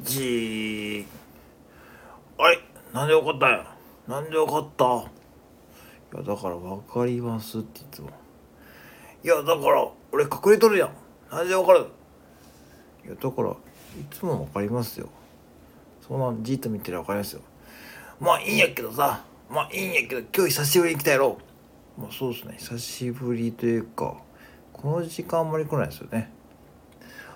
じー。あれ？なんでわかったんや？なんでわかった？いやだからわかりますって言っても。いやだから俺隠れとるやん。なんでわかる？いやだからいつもわかりますよ。そんなんじっと見てりゃわかりますよ。まあいいんやけどさ。まあいいんやけど今日久しぶりに来たやろ。まあそうですね。久しぶりというかこの時間あんまり来ないですよね。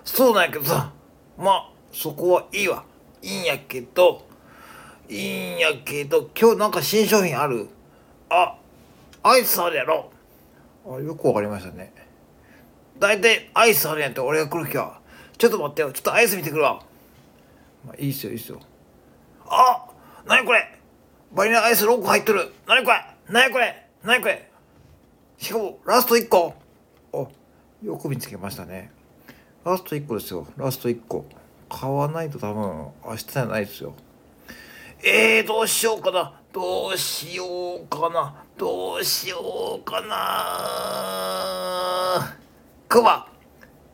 そうなんやけどさ。まあそこはいいわ。いいんやけどいいんやけど今日なんか新商品ある？あアイスあるやろ。あよくわかりましたね。大体アイスあるやんって俺が来る日は。ちょっと待ってよ。ちょっとアイス見てくるわ。まあいいっすよいいっすよ。あなにこれ？バニラアイス6個入っとる。なにこれ？なにこれ？なにこれ？しかもラスト1個。あよく見つけましたね。ラスト1個ですよ。ラスト1個。買わないと多分明日じゃないですよ。えー、どうしようかな。どうしようかな。どうしようかな。クマ。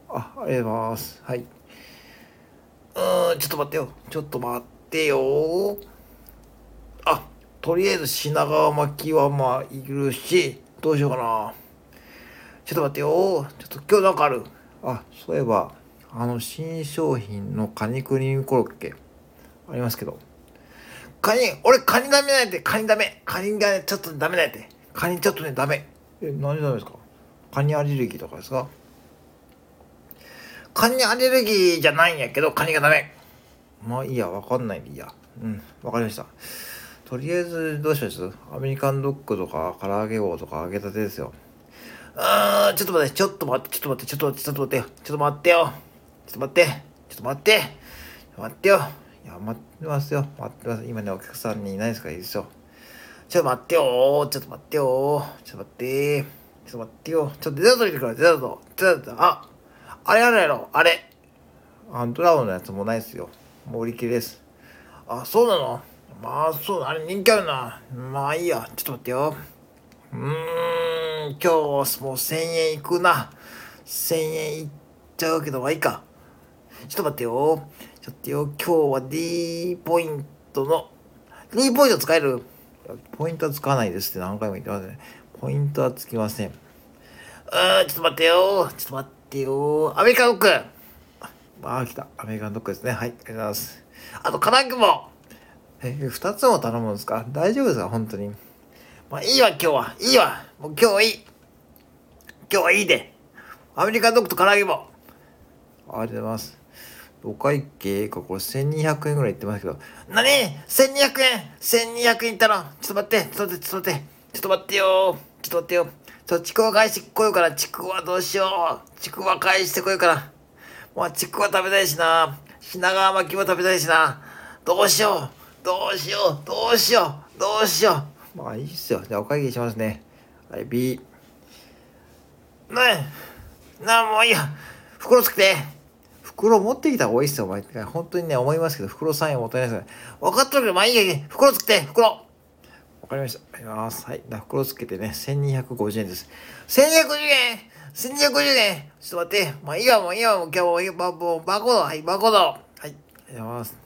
あありがとうございます。はい。うーんちょっと待ってよ。ちょっと待ってよ。あとりあえず品川巻きはまあいるしどうしようかな。ちょっと待ってよ。ちょっと今日なんかある。あそういえばあの新商品のカニクリームコロッケありますけど。カニ俺カニダメなんてカニダメ。カニがちょっとダメなんやて。カニちょっとねダメ。え何ダメですか？カニアレルギーとかですか？カニアレルギーじゃないんやけどカニがダメ。まあいいやわかんないでいいや。うんわかりました。とりあえずどうします？アメリカンドッグとか唐揚げ棒とか揚げたてですよ。あーちょっと待ってちょっと待ってちょっと待ってちょっと待ってちょっと待ってよ。ちょっと待って。ちょっと待って。待ってよ。いや待ってますよ。待ってます。今ねお客さんにいないですからいいですよちょっと待ってよ。ちょっと待ってよ。ちょっと待って。ちょっと待ってよ。ちょっとデザート入れてくるデザート。デザート。ああれあるやろ。あれ。あドラゴンのやつもないですよ。もう売り切れです。あそうなの？まあそうあれ人気あるな。まあいいや。ちょっと待ってよ。うーん。今日もう1000円いくな。1000円いっちゃうけどまあいいか。ちょっと待ってよ。ちょっとよ。今日は D ポイントの D ポイント使える？ポイントはつかないですって何回も言ってますね。ポイントはつきません。うーんちょっと待ってよ。ちょっと待ってよ。アメリカンドッグ。ああ来た。アメリカンドッグですね。はいありがとうございます。あと金具も。え2つも頼むんですか？大丈夫ですか？本当に。まあいいわ今日は。いいわ。もう今日はいい。今日はいいで。アメリカンドッグと唐揚げも。ありがとうございます。お会計がこれ1200円ぐらいいってますけど。何 ?1200 円 !1200 円いったのちょっと待ってちょっと待ってちょっと待って。ちょっと待ってよ。ちょっと待ってよ。ちょっとちくわ返してこようからちくわどうしよう。ちくわ返してこようから。もうちくわ食べたいしな。品川巻きも食べたいしな。どうしよう。どうしよう。どうしよう。どうしよう。まあいいっすよ。じゃあお会計しますね。はい B ねえ。なあもういいや。袋つけて。袋持ってきた方がいいっすよお前本当にね思いますけど袋3円もったいないですから分かっとるけどまあいいや袋つけて袋。わかりました。あります。はい。袋つけてね1250円です。1250円1250円ちょっと待って。まあいいわもういいわもう。今日ももうバコードはいバコードはい。ありがとうございます。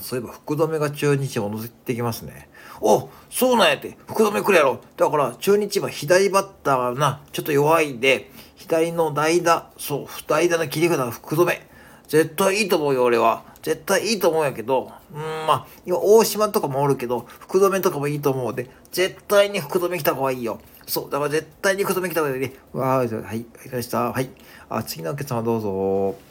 そういえば福留が中日戻ってきますね。おそうなんやって。福留来るやろ。だから中日は左バッターがなちょっと弱いんで左の代打そう代打の切り札が福留。絶対いいと思うよ俺は。絶対いいと思うんやけどうんまあ今大島とかもおるけど福留とかもいいと思うで。絶対に福留来た方がいいよ。そうだから絶対に福留来た方がいい。ねわーはいありがとうございました。はい。あ次のお客様どうぞ。